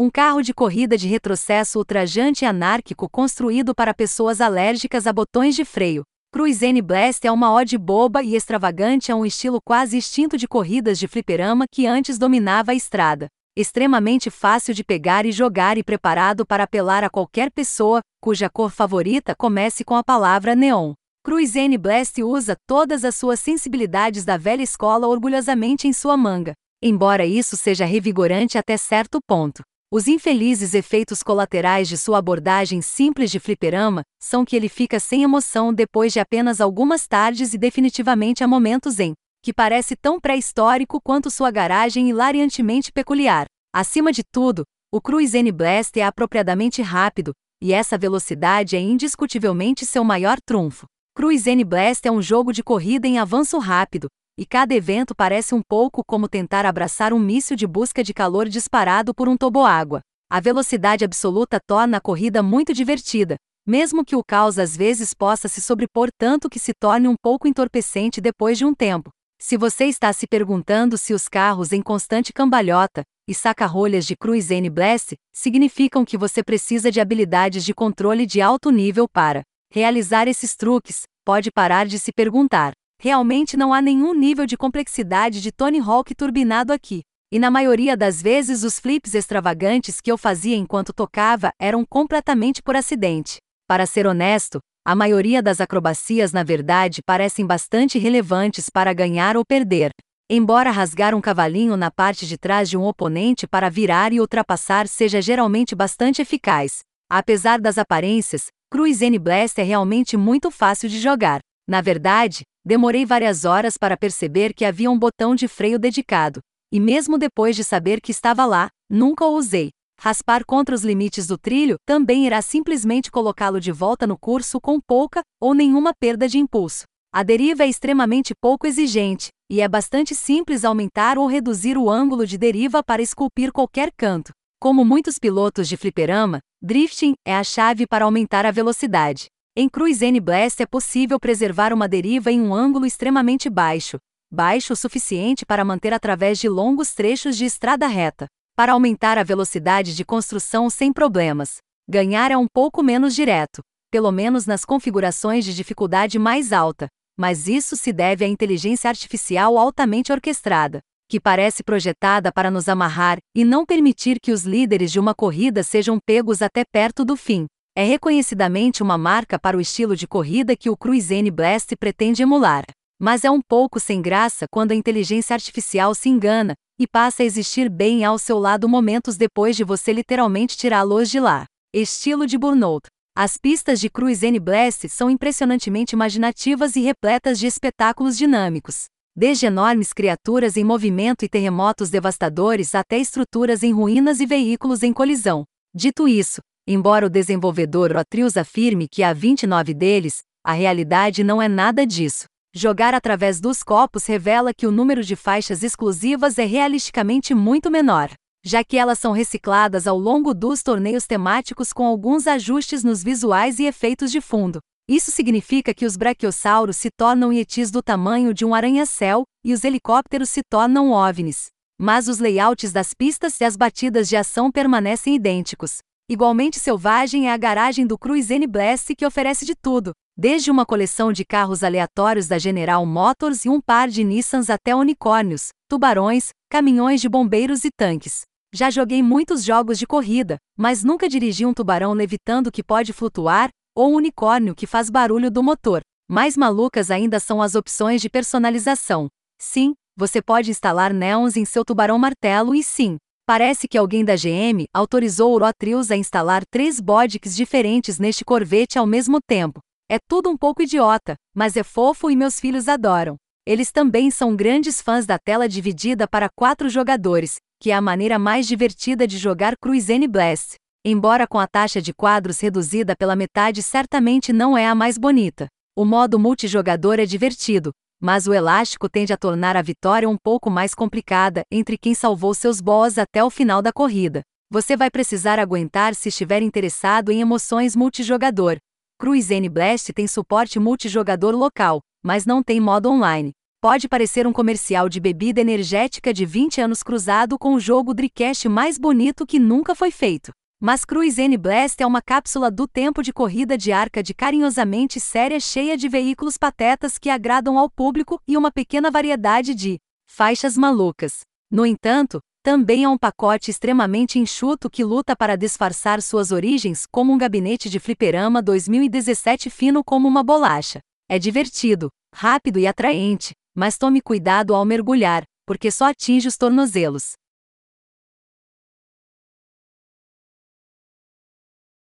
Um carro de corrida de retrocesso ultrajante e anárquico construído para pessoas alérgicas a botões de freio. Cruise N Blast é uma ode boba e extravagante a um estilo quase extinto de corridas de fliperama que antes dominava a estrada. Extremamente fácil de pegar e jogar e preparado para apelar a qualquer pessoa, cuja cor favorita comece com a palavra neon. Cruise N Blast usa todas as suas sensibilidades da velha escola orgulhosamente em sua manga, embora isso seja revigorante até certo ponto. Os infelizes efeitos colaterais de sua abordagem simples de fliperama são que ele fica sem emoção depois de apenas algumas tardes e definitivamente há momentos em que parece tão pré-histórico quanto sua garagem hilariantemente peculiar. Acima de tudo, o Cruise N Blast é apropriadamente rápido, e essa velocidade é indiscutivelmente seu maior trunfo. Cruise N Blast é um jogo de corrida em avanço rápido, e cada evento parece um pouco como tentar abraçar um míssil de busca de calor disparado por um toboágua. A velocidade absoluta torna a corrida muito divertida, mesmo que o caos às vezes possa se sobrepor tanto que se torne um pouco entorpecente depois de um tempo. Se você está se perguntando se os carros em constante cambalhota e saca-rolhas de Cruise N Blast significam que você precisa de habilidades de controle de alto nível para realizar esses truques, pode parar de se perguntar. Realmente não há nenhum nível de complexidade de Tony Hawk turbinado aqui. E na maioria das vezes os flips extravagantes que eu fazia enquanto tocava eram completamente por acidente. Para ser honesto, a maioria das acrobacias na verdade parecem bastante relevantes para ganhar ou perder. Embora rasgar um cavalinho na parte de trás de um oponente para virar e ultrapassar seja geralmente bastante eficaz, apesar das aparências, Cruise N Blast é realmente muito fácil de jogar. Na verdade, demorei várias horas para perceber que havia um botão de freio dedicado, e mesmo depois de saber que estava lá, nunca o usei. Raspar contra os limites do trilho também irá simplesmente colocá-lo de volta no curso com pouca ou nenhuma perda de impulso. A deriva é extremamente pouco exigente, e é bastante simples aumentar ou reduzir o ângulo de deriva para esculpir qualquer canto. Como muitos pilotos de fliperama, drifting é a chave para aumentar a velocidade. Em Cruise N Blast é possível preservar uma deriva em um ângulo extremamente baixo, baixo o suficiente para manter através de longos trechos de estrada reta, para aumentar a velocidade de construção sem problemas. Ganhar é um pouco menos direto, pelo menos nas configurações de dificuldade mais alta, mas isso se deve à inteligência artificial altamente orquestrada, que parece projetada para nos amarrar e não permitir que os líderes de uma corrida sejam pegos até perto do fim é reconhecidamente uma marca para o estilo de corrida que o Cruise N Blast pretende emular. Mas é um pouco sem graça quando a inteligência artificial se engana e passa a existir bem ao seu lado momentos depois de você literalmente tirá-los de lá. Estilo de Burnout. As pistas de Cruise N Blast são impressionantemente imaginativas e repletas de espetáculos dinâmicos. Desde enormes criaturas em movimento e terremotos devastadores até estruturas em ruínas e veículos em colisão. Dito isso, Embora o desenvolvedor Otrius afirme que há 29 deles, a realidade não é nada disso. Jogar através dos copos revela que o número de faixas exclusivas é realisticamente muito menor, já que elas são recicladas ao longo dos torneios temáticos com alguns ajustes nos visuais e efeitos de fundo. Isso significa que os brachiosauros se tornam yetis do tamanho de um arranha-céu e os helicópteros se tornam ovnis. Mas os layouts das pistas e as batidas de ação permanecem idênticos. Igualmente selvagem é a garagem do Cruise N Blast que oferece de tudo, desde uma coleção de carros aleatórios da General Motors e um par de Nissans até unicórnios, tubarões, caminhões de bombeiros e tanques. Já joguei muitos jogos de corrida, mas nunca dirigi um tubarão levitando que pode flutuar, ou um unicórnio que faz barulho do motor. Mais malucas ainda são as opções de personalização. Sim, você pode instalar neons em seu tubarão martelo e sim, Parece que alguém da GM autorizou o Rotrius a instalar três bodies diferentes neste Corvette ao mesmo tempo. É tudo um pouco idiota, mas é fofo e meus filhos adoram. Eles também são grandes fãs da tela dividida para quatro jogadores, que é a maneira mais divertida de jogar Cruise N Blast. Embora com a taxa de quadros reduzida pela metade certamente não é a mais bonita. O modo multijogador é divertido, mas o elástico tende a tornar a vitória um pouco mais complicada entre quem salvou seus boss até o final da corrida. Você vai precisar aguentar se estiver interessado em emoções multijogador. Cruise N Blast tem suporte multijogador local, mas não tem modo online. Pode parecer um comercial de bebida energética de 20 anos cruzado com o jogo Dreamcast mais bonito que nunca foi feito. Mas Cruise N Blast é uma cápsula do tempo de corrida de arcade carinhosamente séria cheia de veículos patetas que agradam ao público e uma pequena variedade de faixas malucas. No entanto, também é um pacote extremamente enxuto que luta para disfarçar suas origens como um gabinete de fliperama 2017 fino como uma bolacha. É divertido, rápido e atraente, mas tome cuidado ao mergulhar, porque só atinge os tornozelos.